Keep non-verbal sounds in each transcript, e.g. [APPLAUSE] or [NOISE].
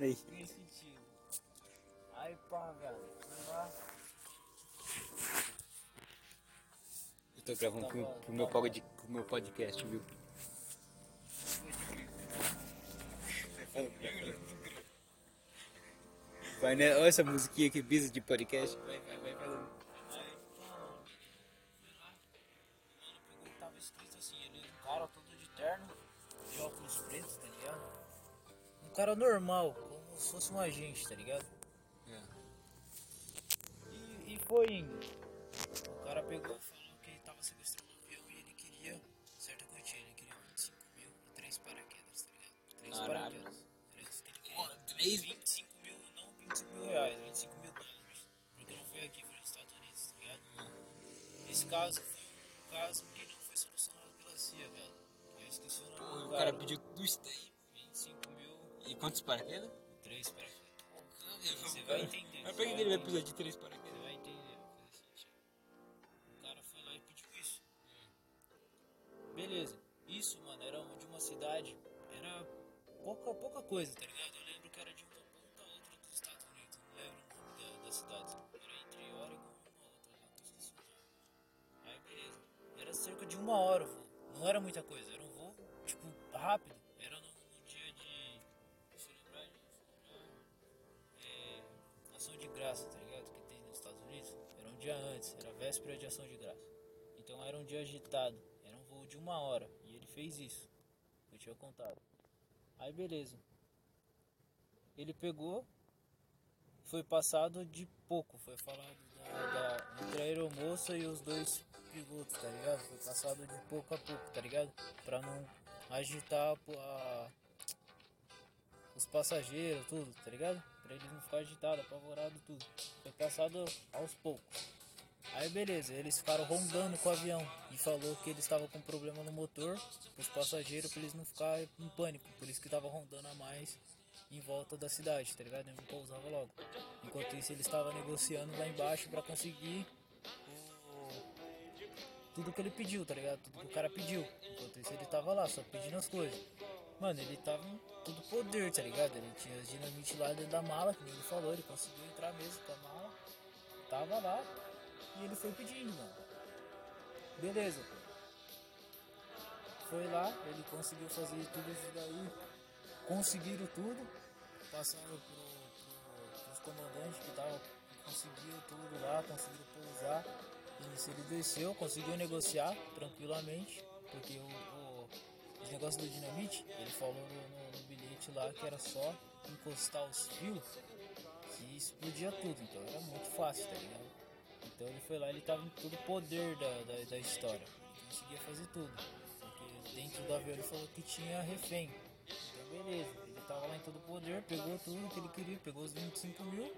Aí. Nesse estilo. Aí pá, velho. Eu tô gravando pro, pro meu, pod, pro meu podcast, viu? Vai, né? Olha essa musiquinha que pisa de podcast. Vai, vai, vai e tava escrito assim, ele um cara todo de terno, de óculos pretos, tá ligado? Um cara normal, se fosse um agente, tá ligado? E, e foi indo. O cara pegou e falou que ele tava sequestrando um avião e ele queria certa quantia, ele queria 25 mil e três paraquedas, tá ligado? Três Caralho. paraquedas. Três, ele queria 25 mil, não 25 mil reais, 25 mil dólares. Porque não foi aqui, foi nos Estados Unidos, tá ligado? Esse caso foi um caso que não foi solucionado pela CIA, velho. Eu esqueci o nome do O cara pediu isso daí. 25 mil, E quantos paraquedas. Vai entender. Mas pra que vai ele vai entender. precisar de três paraquedas? Você vai entender, vai fazer sentido. O cara foi lá e pediu isso. Beleza. Isso, mano, era de uma cidade. Era pouca, pouca coisa, tá ligado? Eu lembro que era de uma ponta a outra dos Estados Unidos. Não lembro o nome da, da cidade. Era entre Oregon e uma outra lá que eu esqueci o nome. Aí, beleza. Era cerca de uma hora o voo. Não era muita coisa. Era um voo, tipo, rápido. Véspera de ação de graça. Então era um dia agitado, era um voo de uma hora. E ele fez isso. Eu tinha contado. Aí beleza. Ele pegou, foi passado de pouco, foi falado da, da, entre a aeromoça e os dois pilotos, tá ligado? Foi passado de pouco a pouco, tá ligado? Pra não agitar a, os passageiros, tudo, tá ligado? Pra eles não ficarem agitados, apavorados, tudo. Foi passado aos poucos. Aí beleza, eles ficaram rondando com o avião e falou que eles estavam com problema no motor, os passageiros, pra eles não ficarem em pânico, por isso que tava rondando a mais em volta da cidade, tá ligado? Ele não pousava logo. Enquanto isso, eles estavam negociando lá embaixo pra conseguir tudo que ele pediu, tá ligado? Tudo que o cara pediu. Enquanto isso, ele tava lá, só pedindo as coisas. Mano, ele tava tudo poder, tá ligado? Ele tinha as dinamite lá dentro da mala, que ele falou, ele conseguiu entrar mesmo com a mala. Tava lá e ele foi pedindo, mano. Beleza. Foi lá, ele conseguiu fazer tudo isso daí. Conseguiram tudo. Passaram pro, pro, pros comandantes que tava, conseguiram tudo lá, conseguiram pousar. E ele desceu, conseguiu negociar tranquilamente. Porque o, o, do dinamite, ele falou no, no- no bilhete lá que era só encostar os fios que explodia tudo. Então era muito fácil, tá ligado? Então ele foi lá, ele tava em todo o poder da, da, da história. Conseguia fazer tudo. Porque dentro do avião ele falou que tinha refém. Então beleza, ele tava lá em todo o poder, pegou tudo que ele queria, pegou os 25 mil,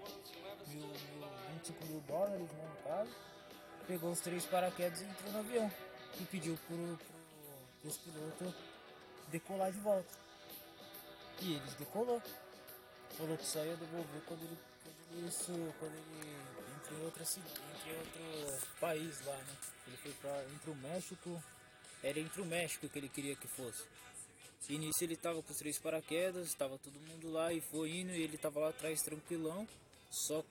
mil, mil 25 mil dólares né, no caso, pegou os três paraquedas e entrou no avião. E pediu pro, pro, pros decolar de volta. E eles decolou. Falou que só ia devolver quando ele, quando ele, isso, quando ele entre outra entre outro país lá, né? Ele foi pra entre o México, era entre o México que ele queria que fosse. E nisso ele tava com os três paraquedas, tava todo mundo lá e foi indo e ele tava lá atrás tranquilão, só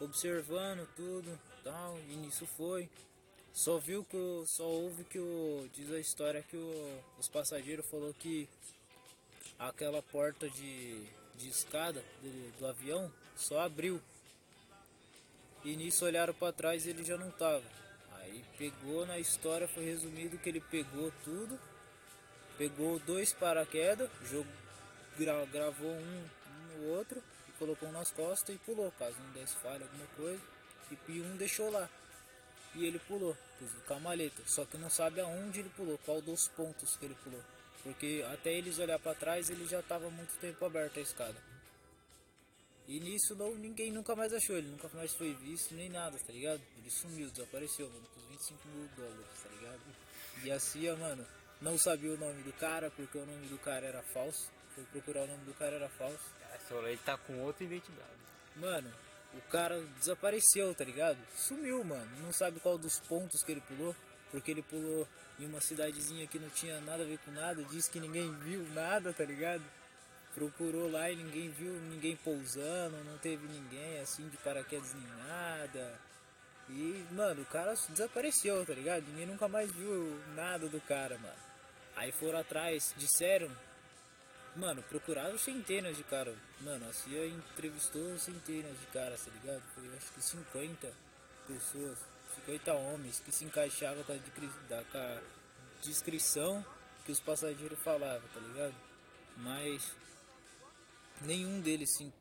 observando tudo, tal, e nisso foi. Só viu que o, só ouve que o diz a história que o, os passageiros falou que aquela porta de, de escada do, do avião só abriu. E nisso olharam para trás e ele já não tava. Aí pegou na história, foi resumido que ele pegou tudo, pegou dois paraquedas, jogou, gra- gravou um, um no outro, e colocou nas costas e pulou, caso um desse falha, alguma coisa, e um deixou lá. E ele pulou, com a maleta, só que não sabe aonde ele pulou, qual dos pontos que ele pulou. Porque até eles olhar para trás, ele já tava muito tempo aberto a escada. E nisso não, ninguém nunca mais achou, ele nunca mais foi visto nem nada, tá ligado? Ele sumiu, desapareceu, mano, com os 25 mil dólares, tá ligado? E a CIA, mano, não sabia o nome do cara, porque o nome do cara era falso. Foi procurar o nome do cara, era falso. Essa hora ele tá com outra identidade. Mano, o cara desapareceu, tá ligado? Sumiu, mano. Não sabe qual dos pontos que ele pulou. Porque ele pulou em uma cidadezinha que não tinha nada a ver com nada. Disse que ninguém viu nada, tá ligado? Procurou lá e ninguém viu ninguém pousando, não teve ninguém assim de paraquedas nem nada. E, mano, o cara desapareceu, tá ligado? Ninguém nunca mais viu nada do cara, mano. Aí foram atrás, disseram. Mano, procuraram centenas de caras. Mano, a CIA entrevistou centenas de caras, tá ligado? Foi acho que 50 pessoas, 50 homens que se encaixavam com a, da, com a descrição que os passageiros falavam, tá ligado? Mas nenhum deles se,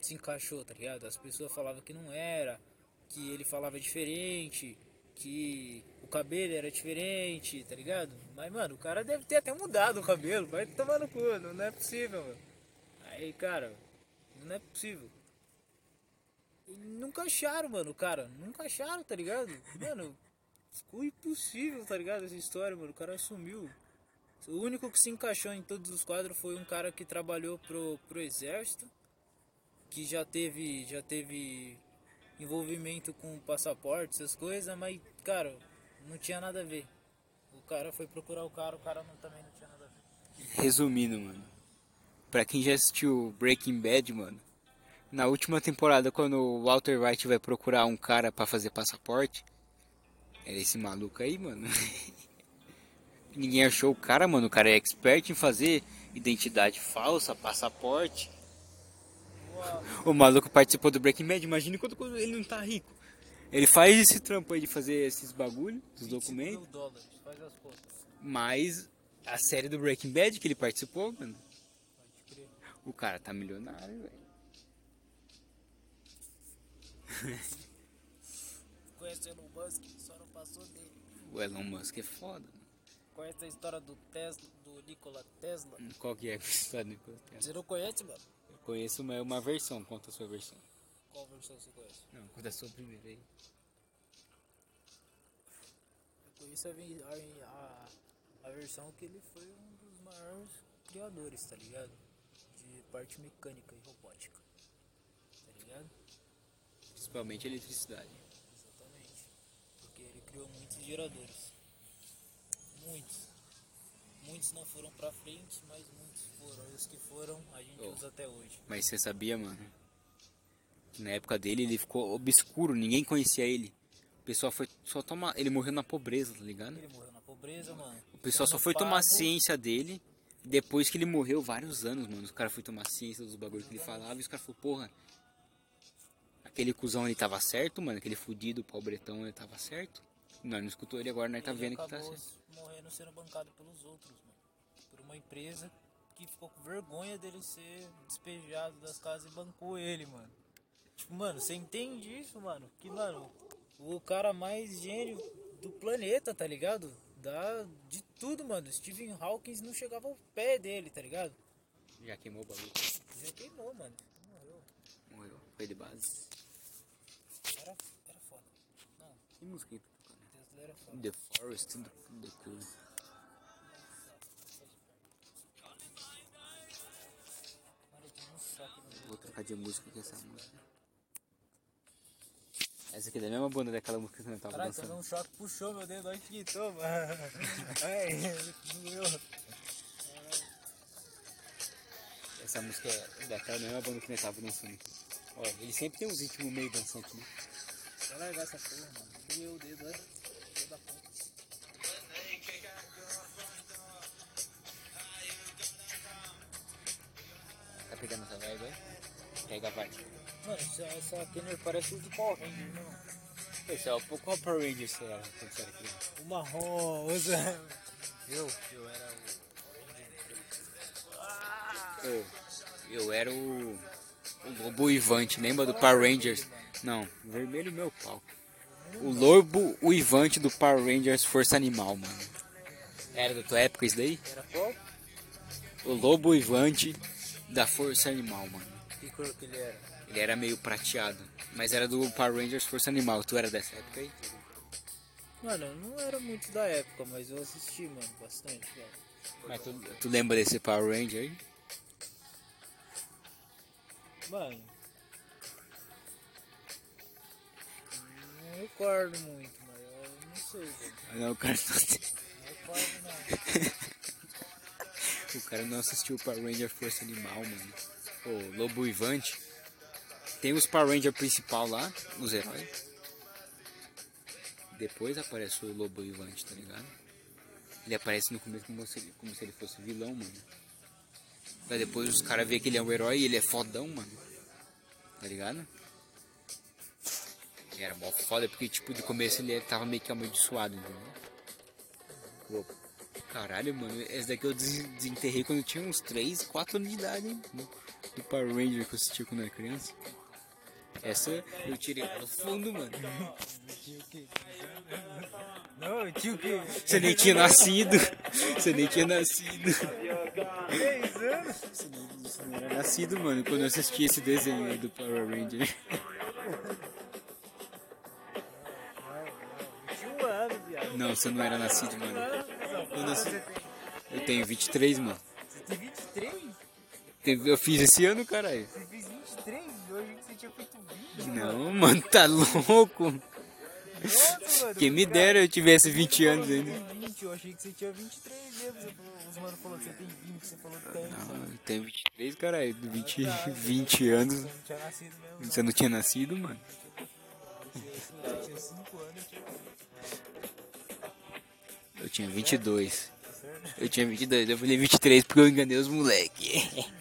se encaixou, tá ligado? As pessoas falavam que não era, que ele falava diferente, que o cabelo era diferente, tá ligado? Mas, mano, o cara deve ter até mudado o cabelo, vai tomar no cu, não, é possível, mano. Aí, cara, não é possível. E nunca acharam, mano, cara, nunca acharam, tá ligado? Mano, ficou impossível, tá ligado? Essa história, mano, o cara sumiu. O único que se encaixou em todos os quadros foi um cara que trabalhou pro, pro exército, que já teve, já teve envolvimento com passaporte, essas coisas, mas, cara, não tinha nada a ver. O cara foi procurar o cara, o cara não, também não tinha nada a ver. Resumindo, mano. Pra quem já assistiu Breaking Bad, mano. Na última temporada, quando o Walter White vai procurar um cara para fazer passaporte, era esse maluco aí, mano. [LAUGHS] Ninguém achou o cara, mano. O cara é expert em fazer identidade falsa, passaporte. O maluco participou do Breaking Bad. Imagine quando, quando ele não tá rico. Ele faz esse trampo aí de fazer esses bagulho, dos documentos. dólares, faz as contas. Mas a série do Breaking Bad que ele participou, mano. Pode crer. O cara tá milionário, velho. [LAUGHS] Conhece o Elon Musk, só não passou dele. O Elon Musk é foda. Conhece a história do Tesla, do Nikola Tesla? [LAUGHS] Qual que é a história do Tesla? Você não conhece, mano? Eu conheço uma, uma versão, conta a sua versão. Qual versão você conhece? Não, conta a sua primeira aí. Eu conheço a, a, a versão que ele foi um dos maiores criadores, tá ligado? De parte mecânica e robótica. Tá ligado? Principalmente eletricidade. Exatamente. Porque ele criou muitos geradores. Muitos. Muitos não foram pra frente, mas muitos foram. E os que foram, a gente Oh. usa até hoje. Mas você sabia, mano? Na época dele ele ficou obscuro, ninguém conhecia ele. O pessoal foi só tomar. Ele morreu na pobreza, tá ligado? Ele morreu na pobreza, mano. O pessoal só foi tomar pago- ciência dele depois que ele morreu vários anos, mano. Os caras foram tomar ciência dos bagulhos que ele falava e os caras falaram, porra. Aquele cuzão ele tava certo, mano. Aquele fudido, pobretão, ele tava certo. Nós não escutou ele agora, nós tá ele vendo que tá certo. morrendo sendo bancado pelos outros, mano. Por uma empresa que ficou com vergonha dele ser despejado das casas e bancou ele, mano. Tipo, mano, você entende isso, mano? Que, mano, o cara mais gênio do planeta, tá ligado? Da, de tudo, mano. Stephen Hawking não chegava ao pé dele, tá ligado? Já queimou o bagulho. Já queimou, mano. Morreu. Morreu. Foi de base. Era, era foda. Não, Que música The Forest, the, the Cool. Eu Vou trocar de música com essa música. Essa aqui é da mesma banda daquela música que você tava Caralho, dançando. tomei um choque, puxou meu dedo, olha que mano. [LAUGHS] Ai, doeu. Essa música é daquela mesma banda que nós tava dançando. Olha, ele sempre tem uns ritmos meio dançantes, né? Vai largar essa porra, mano. O dedo, olha. Filho da puta. Tá pegando essa vibe aí? Pega a vibe. Mano, essa, essa Kenner parece o do Power Ranger, né, mano? Esse é o qual Power Ranger você era quando você era criança? O marrom, usa. Eu? Eu era o. Eu, eu era o, o Lobo Uivante, lembra do Power Rangers? Não, vermelho meu pau. O Lobo Uivante do Power Rangers Força Animal, mano. Era da tua época isso daí? Era qual? O Lobo Uivante da Força Animal, mano. Que cor que ele era? Ele era meio prateado, mas era do Power Rangers Força Animal. Tu era dessa época aí? Mano, eu não era muito da época, mas eu assisti, mano, bastante, velho. Mas tu, tu lembra desse Power Ranger aí? Mano. Não recordo muito, mas eu não sei, velho. Não, o cara não. Não. O cara não assistiu o Power Ranger Força Animal, mano. O Lobo Ivante. Tem os Power Ranger principal lá, os heróis. Depois aparece o Lobo Ivante, tá ligado? Ele aparece no começo como se, como se ele fosse vilão, mano. Daí depois os caras veem que ele é um herói e ele é fodão, mano. Tá ligado? E era mó foda porque, tipo, de começo ele tava meio que amaldiçoado, entendeu? Pô, Caralho, mano, essa daqui eu des- desenterrei quando eu tinha uns 3, 4 anos de idade, hein? Do, Power Ranger que eu assistia quando eu era criança. Essa eu tirei lá do fundo, mano. Não, tio que. Você nem tinha nascido. Você nem tinha nascido. 10 anos? Você não, você não era nascido, mano, quando eu assisti esse desenho aí do Power Ranger. Não, você não era nascido, mano. Eu nasci- Eu tenho 23, mano. Você tem 23? Teve- Eu fiz esse ano, caralho. Você fez 23? Eu achei que você tinha feito 20. Não, mano, tá louco. Nossa, mano. Quem me dera eu tivesse 20 Você anos ainda. que tem 20, eu achei que você tinha 23 mesmo. Você falou, os mano falou que você tem 20, você falou que tem. Não, eu tenho 23, caralho. 20, 20 anos. Você não tinha nascido mesmo. Você não tinha nascido, mano? Eu tinha 5 anos, eu tinha Eu tinha 22. certo? Eu tinha 22, eu falei 23 porque eu enganei os moleque. [LAUGHS]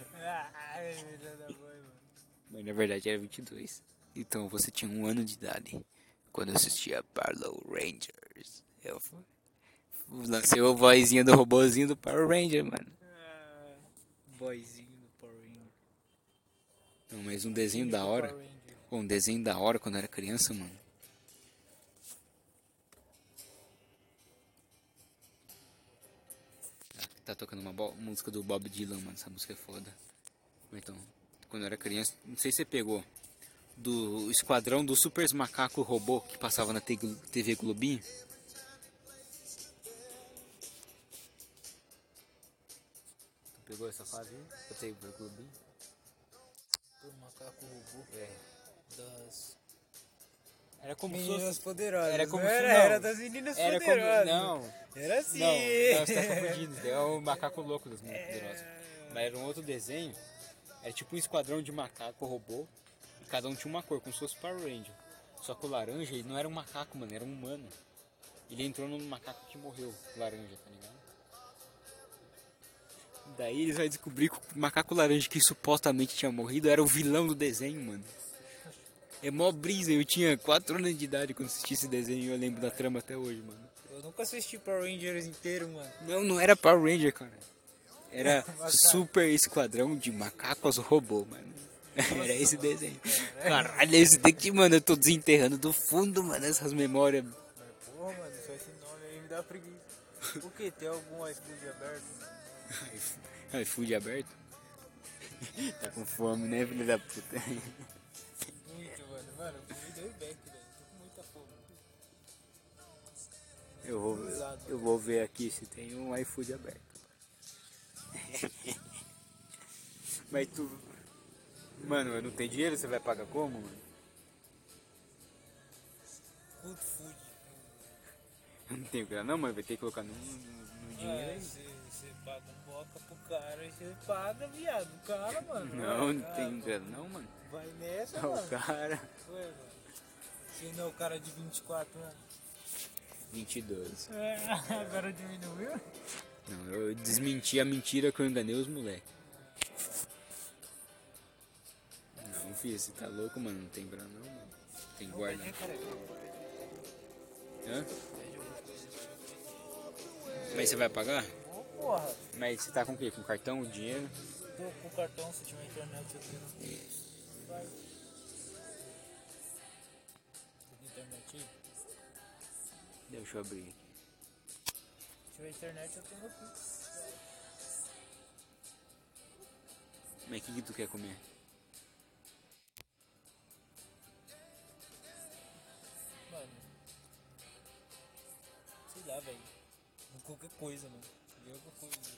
Mas na verdade era 22. Então você tinha um ano de idade quando eu assistia Parlow Rangers. Eu lancei a vozinha do robozinho do Power Ranger, mano. Boyzinho do Power Ranger. Não, mas um desenho da hora. Um desenho da hora quando eu era criança, mano. Tá, tocando uma música do Bob Dylan, mano. Essa música é foda. Então, quando eu era criança, não sei se você pegou. Do esquadrão dos Super Macaco Robô que passava na TV Globinho. Tu pegou essa fase aí? Da TV Globinho? Por macaco robô É. das Era como meninas poderosas. Era como não era, não. era das meninas Era como. poderosas. Não, Era assim. não, não, você tá confundindo. É o [LAUGHS] macaco louco das meninas poderosas. Mas era um outro desenho. Era tipo um esquadrão de macaco robô. E cada um tinha uma cor, como se fosse Power Ranger. Só que o laranja, ele não era um macaco, mano, era um humano. Ele entrou no macaco que morreu, laranja, tá ligado? Daí eles vão descobrir que o macaco laranja que supostamente tinha morrido era o vilão do desenho, mano. É mó brisa, eu tinha 4 anos de idade quando assisti esse desenho e eu lembro da trama até hoje, mano. Eu nunca assisti Power Rangers inteiro, mano. Não, não era Power Ranger, cara. Era [LAUGHS] Super Esquadrão de Macacos Robô, mano. Era esse desenho. Caralho, esse daqui, mano, eu tô desenterrando do fundo, mano, essas memórias. Mas porra, mano, só esse nome aí me dá preguiça. O que? Tem algum iFood aberto? [LAUGHS] iFood aberto. [LAUGHS] Tá com fome, né, filho da puta? Eu vou, eu vou ver aqui se tem um iFood aberto. [LAUGHS] Mas tu. Mano, eu não tenho dinheiro, você vai pagar como, mano? Good food. Eu não tenho grana não, mas vai ter que colocar no, no, no dinheiro É, aí. você paga um boca pro cara e você paga, viado. O cara, mano. Não, não Vai, tem grana não, mano. Vai nessa, O mano. cara. Ué, mano. Se não é o cara de 24 anos. 22. É, agora diminuiu? Não, eu desmenti a mentira que eu enganei os moleques. Não, filho, você tá louco, mano? Não tem grana não, mano. Tem guarda. Hã? Mas você vai pagar? Ô, porra. Mas você tá com o quê? Com cartão, dinheiro? Tô com o cartão, se tiver internet eu tenho. Vai. Deixa eu abrir aqui. Se tiver internet eu tenho aqui. Mas o que, que tu quer comer? Mano. Sei lá, velho. Qualquer coisa, mano. Qualquer coisa.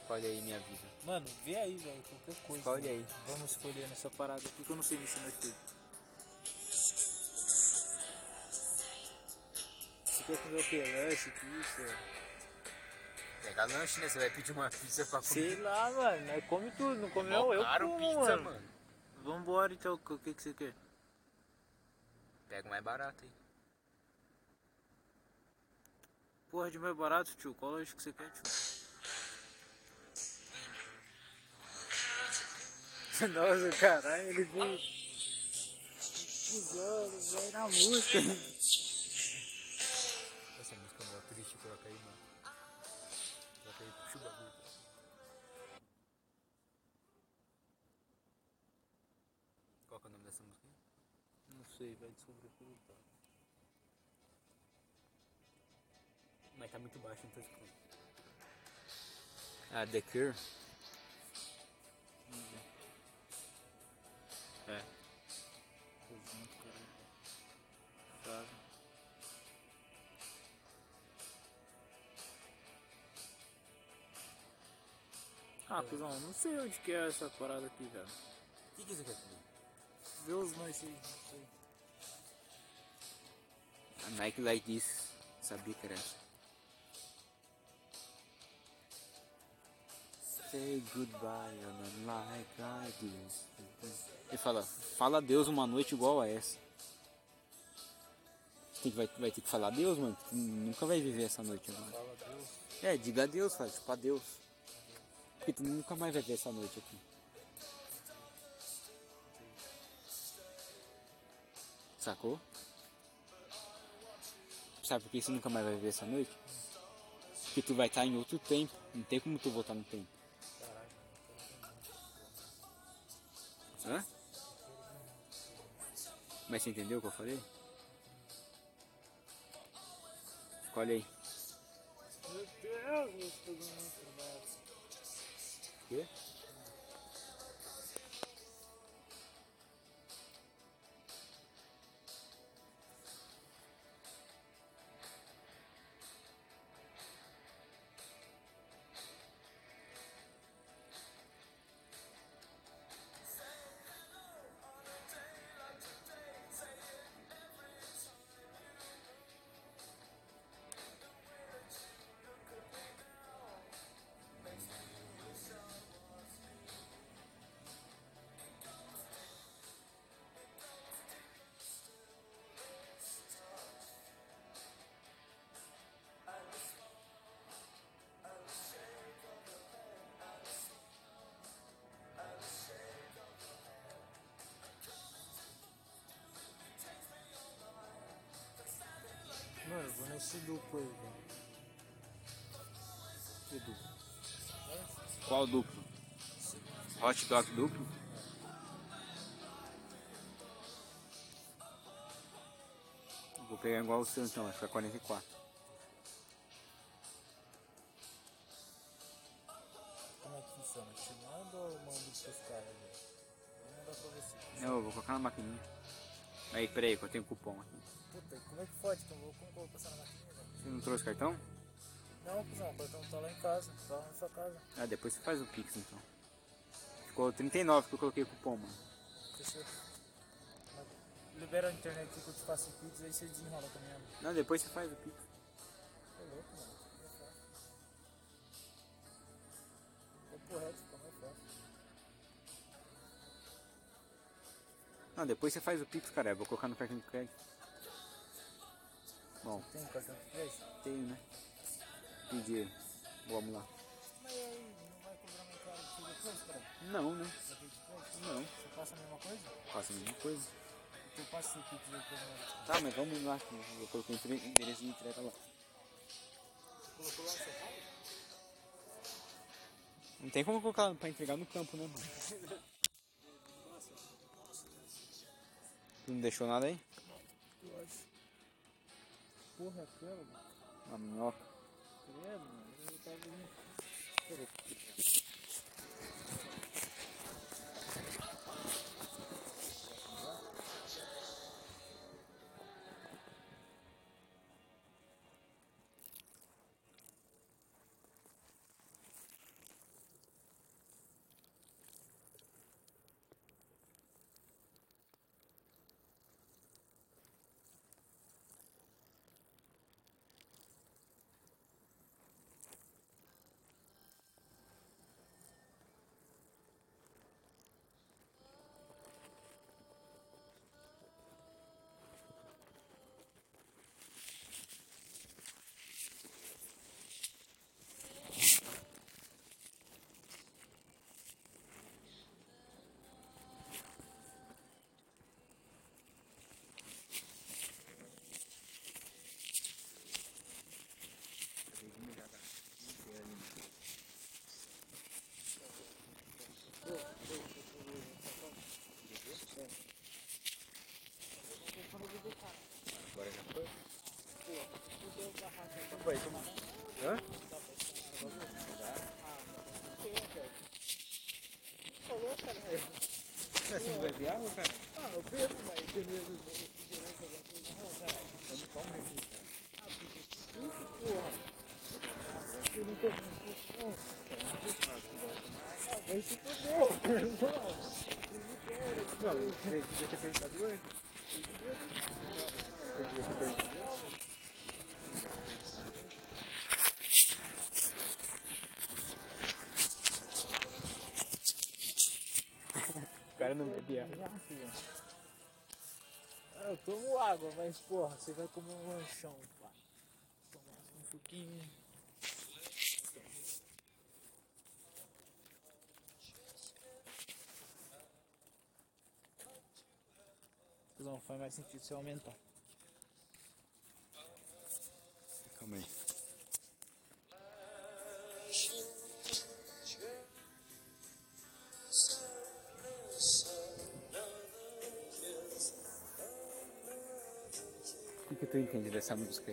Escolhe aí minha vida. Mano, vê aí, velho. Qualquer coisa. Escolhe aí. Vamos escolher nessa parada aqui que eu não sei mexer no iFood. Quer comer o que? Lanche, pizza? Pega lanche, né? Você vai pedir uma pizza pra Sei lá, mano. Nós come tudo, não comeu? Mó Eu como, pizza, mano. mano. Vambora então, o que, que você quer? Pega o mais barato aí. Porra de mais barato, tio. Qual lanche que você quer, tio? [LAUGHS] Nossa, caralho, ele veio. Usando, veio na música. Mas tá muito baixo, tô escutando. Ah, The Cure? É. Caralho. Sabe? Ah, cuzão, não sei onde que é essa parada aqui, velho. O que, que você quer comer? Vê os lanches aí, não sei. A Nike Like This. Sabia que era essa. Say goodbye on a night like this. Ele fala, fala adeus uma noite igual a essa. Você tem que, vai, vai ter que falar adeus, mano. porque tu nunca vai viver essa noite agora. Deus. É, diga adeus, fala, tipo adeus. Porque tu nunca mais vai ver essa noite aqui. Sacou? Sabe por que você nunca mais vai ver essa noite? Porque tu vai estar em outro tempo. Não tem como tu voltar no tempo. Hã? Mas você entendeu o que eu falei? Escolhe aí. Meu Deus, meu muito mal. Quê? Nesse duplo aí, velho. Que duplo? Qual duplo? Hot dog duplo? Vou pegar igual o seu então, vai ficar 44. Como é que funciona? Te manda ou eu mando pros caras? Vou mandar pra você. Não, eu vou colocar na maquininha. Aí, peraí, que eu tenho cupom aqui. Como é que pode? Então, vou, como que eu vou passar na maquininha, velho? Você não trouxe cartão? Não, cuzão, o cartão tá lá em casa. Tá lá na sua casa. Ah, depois você faz o Pix então. Ficou 39 que eu coloquei cupom, mano. Fechou. Mas Libera a internet que eu te faço o pix, aí você desenrola mãe. Não, depois você faz o Pix. Tô louco, mano. É fácil. Tô reto, fica mais fácil. Não, depois você faz o Pix, cara. Eu vou colocar no cartão de crédito. Bom, Tem cartão de crédito? tenho, né? Dinheiro. Vamos lá. Mas aí, não vai cobrar mais caro do que depois, cara? Não, né? Não. Você passa a mesma coisa? Faça a mesma coisa. Então passa pix aí pra mim. Tá, mas vamos lá. Eu coloquei o endereço de entrega lá. Colocou lá no seu carro? Não tem como colocar pra entregar no campo, né, mano? Tu não deixou nada aí? Eu acho. Porra, é aquela. Uma minhoca. Credo, mano. Eu tava vendo. Peraí. pai. Hã? Falou, cara. Você não bebe água, cara? Ah, eu bebo, mas tem medo. Não. Eu não tomo. Ah, porra. Eu não tô com Ah, vai se fuder. [LAUGHS] Não, perguntado antes. Eu ter perguntado antes. Não água. Ah, Eu tomo água, mas porra, você vai comer um lanchão, pá. Tomar um suquinho. Não faz mais sentido você aumentar. Tu entende dessa música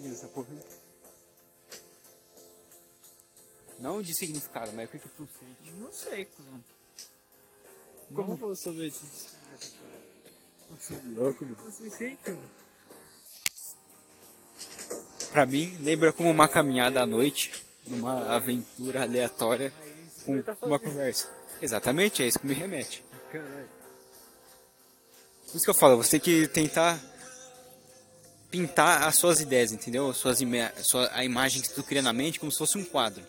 Entende dessa porra? Não de significado, mas o que, que tu sente? Não sei, como. Como eu vou saber disso? Louco, meu. Você sente, mano? Pra mim, lembra como uma caminhada à noite, numa aventura aleatória com uma conversa. Exatamente, é isso que me remete. Caralho. Por isso que eu falo, você tem que tentar pintar as suas ideias, entendeu? Suas ime- sua, a imagem que tu cria na mente como se fosse um quadro.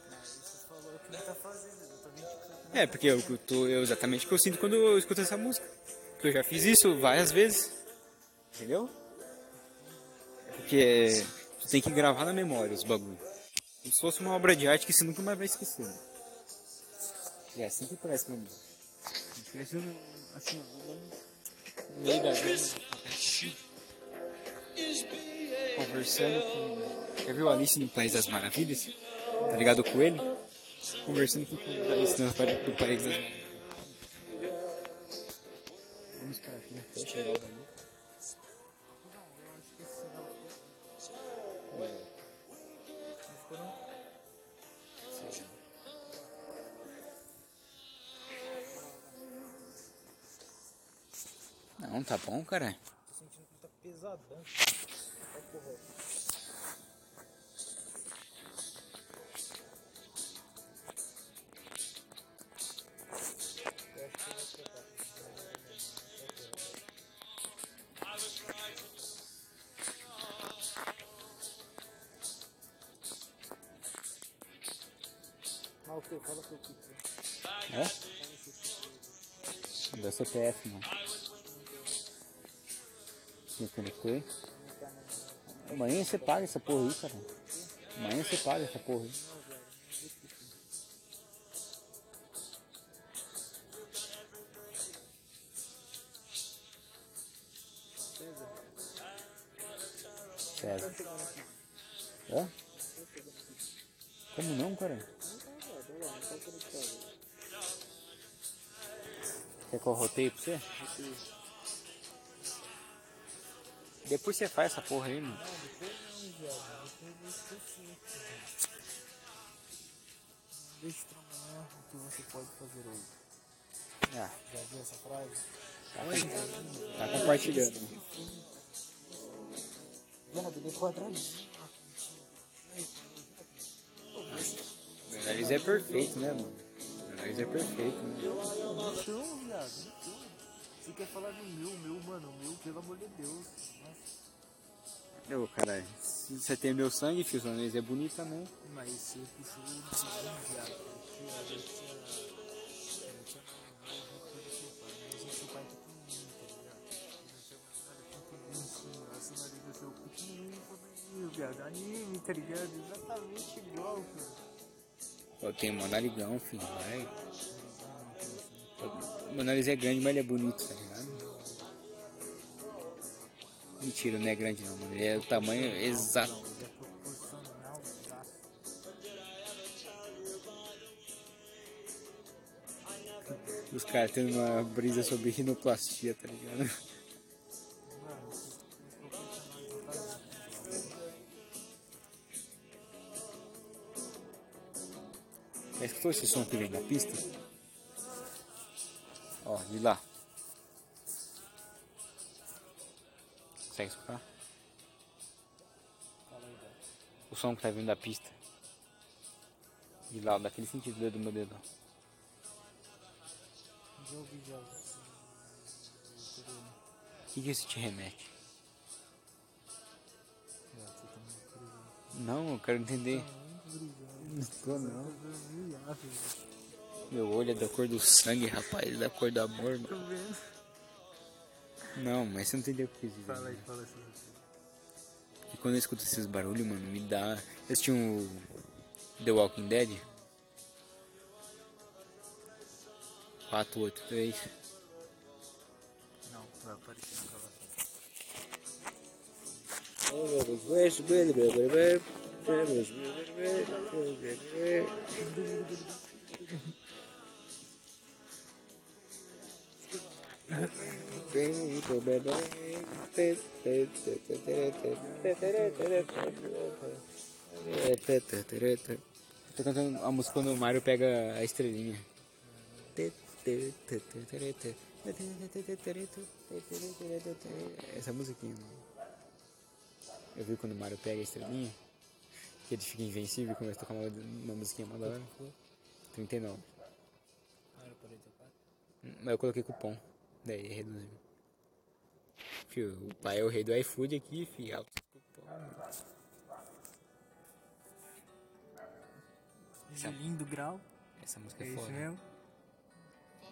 É, porque eu, eu tô, eu exatamente o que eu sinto quando eu escuto essa música. Porque eu já fiz isso várias vezes. Entendeu? Porque tu tem que gravar na memória os bagulho. Como se fosse uma obra de arte que você nunca mais vai esquecer. né? É assim que parece pra mim. Um, assim, um meio da vida. Conversando com. Já viu Alice no País das Maravilhas? Tá ligado com ele? Conversando com o Alice no País das Maravilhas. Vamos para aqui, né? Fecha logo ali. Não, tá bom, cara. Tô sentindo que tá pesadão. Porra. Eu acho que trocar. Ah, ok, fala com o. É? Da CPF, mano. Você conectou? Amanhã você paga essa porra aí, cara. Amanhã você paga essa porra aí. César. Hã? Como não, cara? Quer que eu roteie pra você? Depois você faz essa porra aí, mano. Deixa pra amanhã o que você pode fazer hoje. Ah, Já viu essa frase? tá compartilhando. Viado, ele é quadradinho. Meu nariz é perfeito, né, mano? Meu nariz é perfeito, né? Então, viado, então. Você quer falar do meu, meu, mano, o meu, pelo amor de Deus. Ô, caralho, você tem meu sangue, filho, sua nariz é bonito também. Né? Mas você puxou o desviado. Viado, anime, tá ligado? Exatamente igual, cara. Eu tenho meu narigão, filho, vai. Meu nariz é grande, mas ele é bonito, tá Mentira, não é grande não, mano. É o tamanho exato. Os caras tendo uma brisa sobre rinoplastia, tá ligado? Já escutou esse som que vem da pista? Ó, de lá. Consegue escutar? O som que tá vindo da pista. De lá, daquele sentido do meu dedo. O que, que isso te remete? Não, eu quero entender. Não não. Meu olho é da cor do sangue, rapaz. Da cor do amor, mano. Não, mas você não entendeu o que eu quis dizer. Fala aí, né? fala assim. E quando eu escuto esses barulhos, mano, me dá. Eu assisti um The Walking Dead. 483. Não, vai aparecer na gravação. [LAUGHS] Tô cantando a música quando o Mario pega a estrelinha. Essa musiquinha. mano. Eu vi quando o Mario pega a estrelinha, que ele fica invencível e começa a tocar uma, uma musiquinha mó da hora. 39. Ah, eu parei de tocar? Mas eu coloquei cupom. Daí reduziu. Fio, o pai é o rei do iFood aqui, fio. Alto cupom. Julinho do Grau. Essa música É é isso foda. mesmo?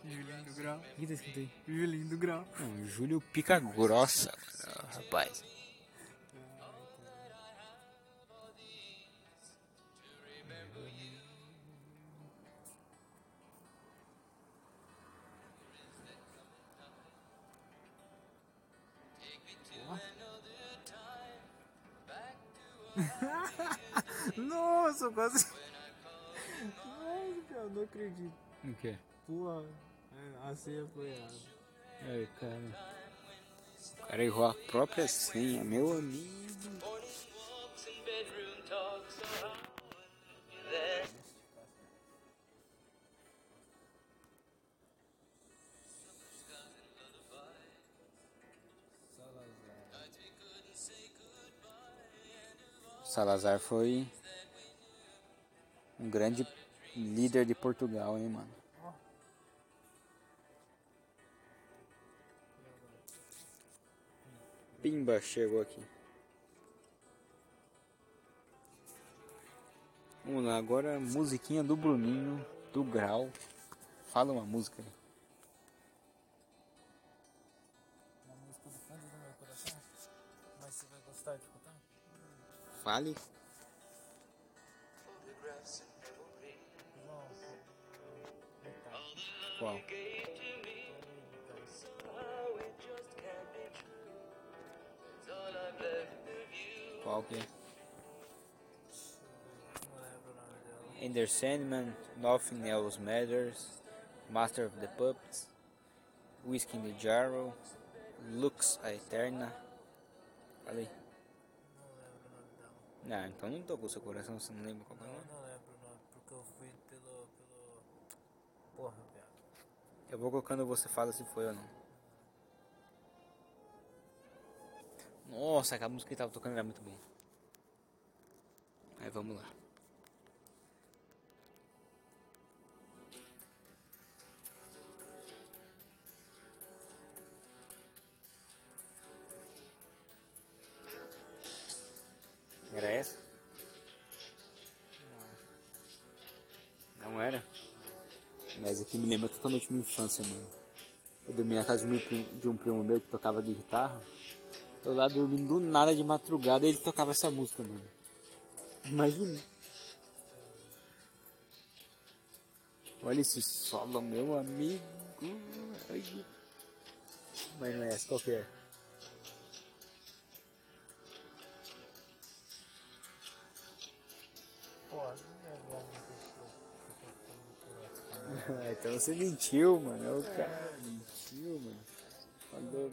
Julinho do Grau. O que tá escrito aí? Julinho do Grau. Não, Júlio Pica Grossa, rapaz. [LAUGHS] Nossa, quase. Nossa, cara, não acredito. O que? Porra, a senha foi errada. Ai, cara. O cara errou a própria senha, meu amigo. Salazar foi um grande líder de Portugal, hein, mano. Pimba chegou aqui. Vamos lá, agora musiquinha do Bruninho, do Grau. Fala uma música aí. Of you. Qual que é? Não lembro o nome dela. Ender Sandman, Nothing Else Matters, Master of the Puppets, Whiskey in the Jarrow, Lux a Eterna. Falei. Não Ah, então não tocou seu coração, você não lembra qual que é Não, não lembro o nome, porque eu fui pelo. pelo. Porra, viado. Eu vou colocando você fala se foi ou não. Nossa, aquela música que tava tocando era muito bom. Aí vamos lá. Totalmente minha infância, mano. Eu dormia na casa de um primo, de um primo meu que tocava guitarra. Tô lá dormindo do nada de madrugada e ele tocava essa música, mano. Imagina. Olha esse solo, meu amigo. Mas não é essa, qual que é? [LAUGHS] então você mentiu, mano. O cara mentiu, mano. Falou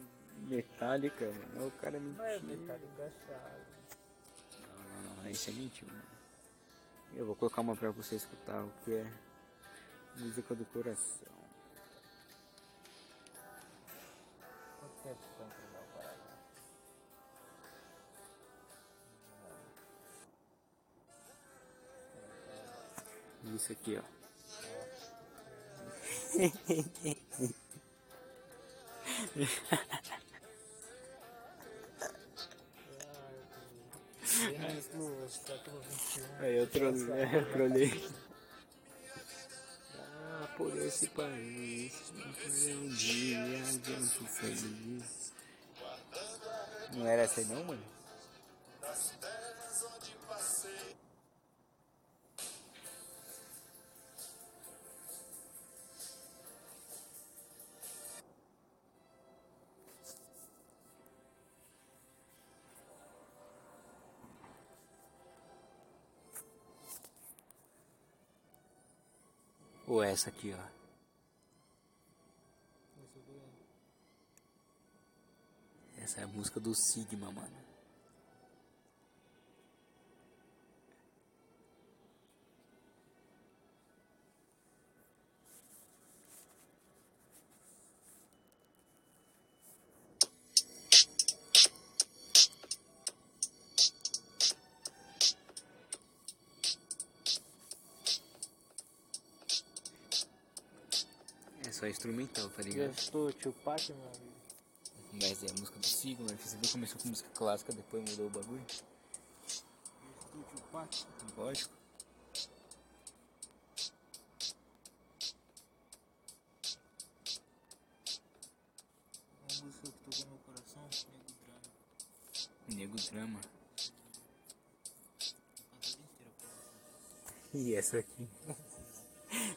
metálica, mano. O cara mentiu. Não é engaixado. Não, não, não. Isso é mentiu, mano. Eu vou colocar uma pra você escutar o que é música do coração. Quanto tempo parada? Isso aqui, ó. Aí eu trolei, [LAUGHS] eu trolei. Ah, por esse país, um dia feliz. Não era essa aí não, mano? Ou essa aqui, ó. Essa é a música do Sigma, mano. Instrumental, tá ligado? Gestou Tupac, meu amigo. Mas é a música do Sigma, você viu começou com música clássica, depois mudou o bagulho? Gestou Tupac. Lógico. Uma música que tocou no meu coração, Nego Drama. Nego Drama. E essa aqui?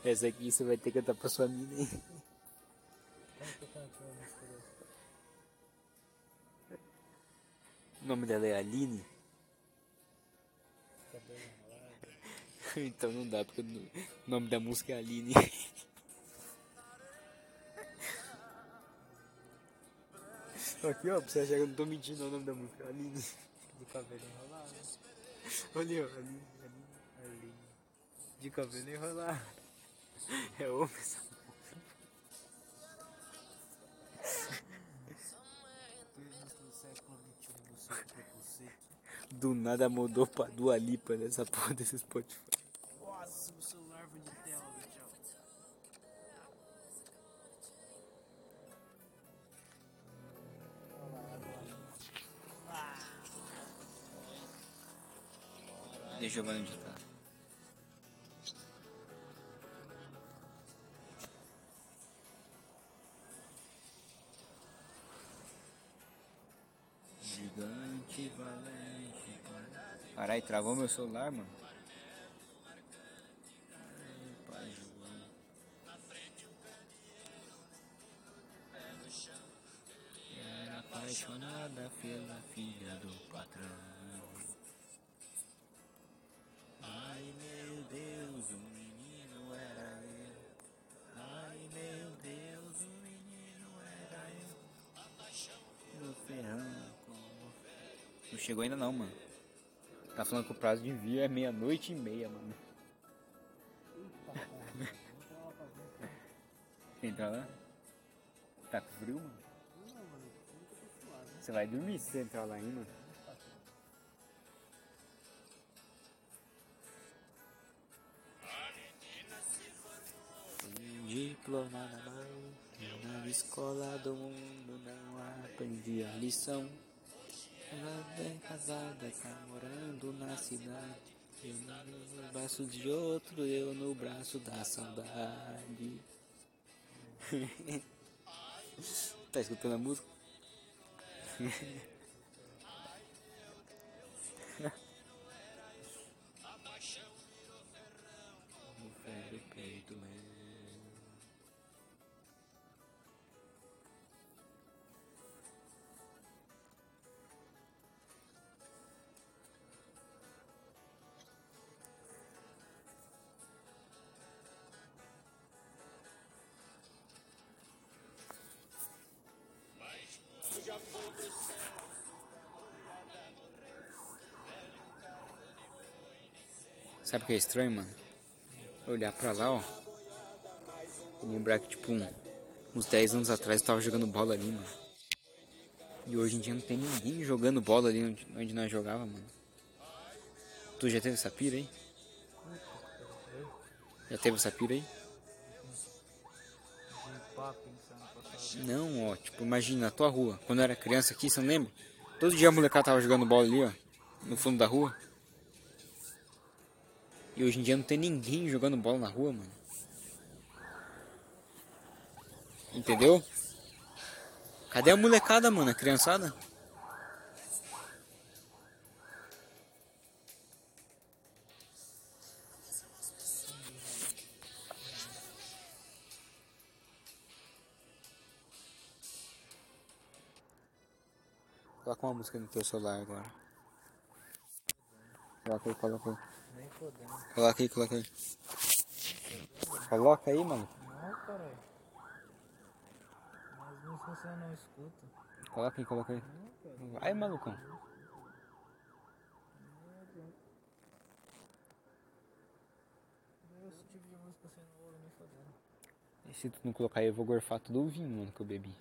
Essa aqui você vai ter que cantar pra sua mina, hein? Nome dela é Aline? Então não dá, porque o nome da música é Aline. Aqui, ó, pra você achar que eu não tô mentindo, é o nome da música. Aline. De cabelo enrolado. Olha, ó, Aline, Aline, Aline. De cabelo enrolado. É homem essa [LAUGHS] Do nada mudou pra Dua Lipa nessa porra desse Spotify. Nossa, o celular foi de tela, tchau. Deixa eu ver onde tá. Caralho, travou meu celular, mano. Era apaixonada pela filha do patrão. Ai meu Deus, o menino era eu. Ai meu Deus, o menino era eu. No ferrão como. Não chegou ainda não, mano. Tá falando que o prazo de envio é meia-noite e meia, mano. Quer entrar lá? Tá com frio, mano? Você vai dormir se você entrar lá ainda? Um diploma na mão, na escola do mundo não aprendi a lição. Ela é casada, tá morando na cidade. Eu no braço de outro, eu no braço da saudade. [LAUGHS] tá escutando a música? [LAUGHS] Sabe o que é estranho, mano? Olhar pra lá, ó. Lembrar que, tipo, um- uns 10 anos atrás eu tava jogando bola ali, mano. E hoje em dia não tem ninguém jogando bola ali onde, onde nós jogava, mano. Tu já teve essa pira aí? Já teve essa pira aí? Não, ó, tipo, imagina, na tua rua. Quando eu era criança aqui, você não lembra? Todo dia a molecada tava jogando bola ali, ó. No fundo da rua. E hoje em dia não tem ninguém jogando bola na rua, mano. Entendeu? Cadê a molecada, mano? A criançada? Coloca uma música no teu celular agora. Coloca aí, coloca. Nem podendo. Coloca aí, coloca aí. Coloca aí, mano. Não, caralho. Mas não se você não escuta. Coloca aí, coloca aí. Não. Vai, malucão. Esse tipo de música você não ouve nem fazendo. E se tu não colocar aí, eu vou gorfar todo o vinho, mano, que eu bebi.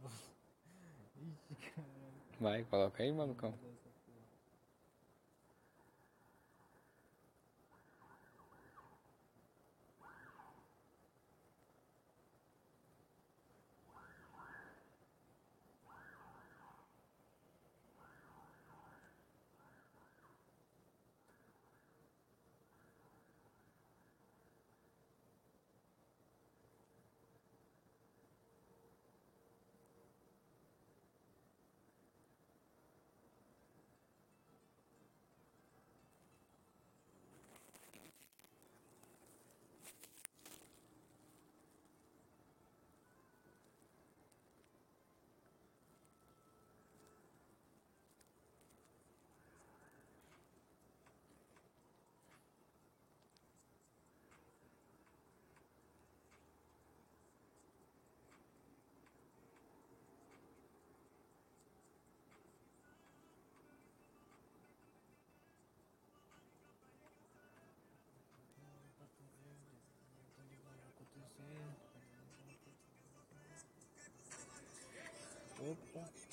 [LAUGHS] Ixi, caralho. Vai, coloca aí, malucão. Opa, esse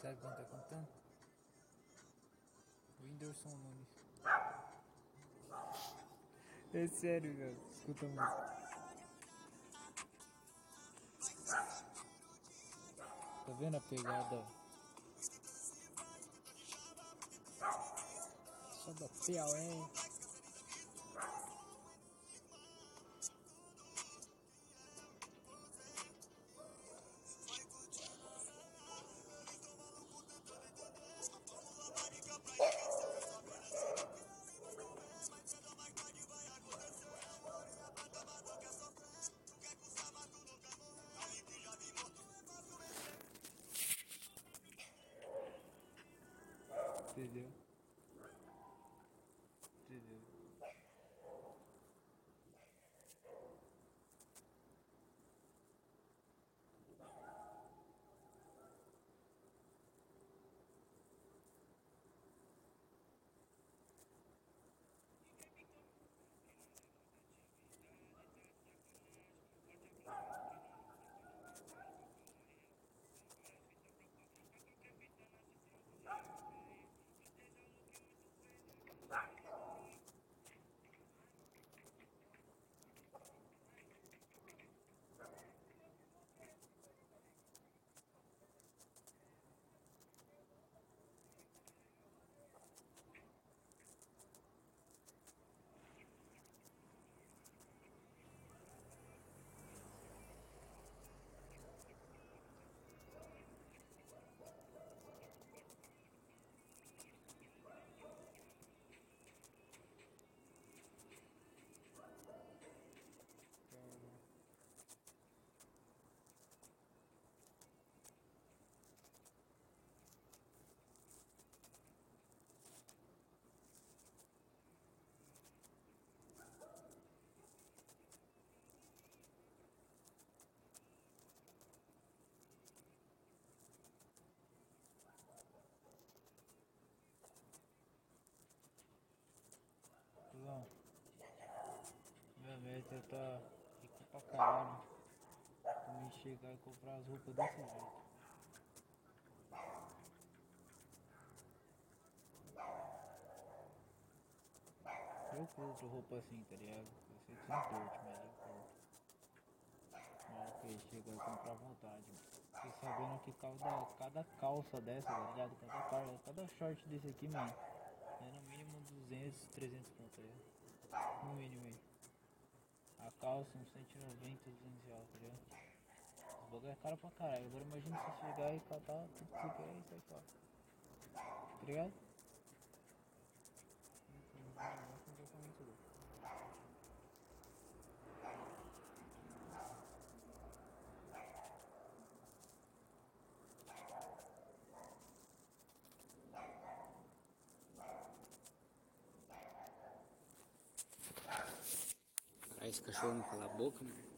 Sabe quem tá cantando? Whindersson Nunes. É sério, velho. Escuta a música. Tá vendo a pegada? Só da Piauí. Rico pra caralho. Também chegar e comprar as roupas desse jeito. Eu curto roupa assim, tá ligado? Eu sei que não curte, mas eu curto. Hora que chega eu compro à vontade, mano. Fiquei sabendo que cada, cada calça dessa, tá ligado? Cada, car- cada short desse aqui, mano, é no mínimo 200, 300 pontos, tá ligado? No mínimo aí. A calça uns 190, 200 reais, tá ligado? Os bagulho é caro pra caralho. Agora imagina você chegar e catar tudo que você quer e sair fora. Tá ligado? Então, é um comportamento louco. Caralho, esse cachorro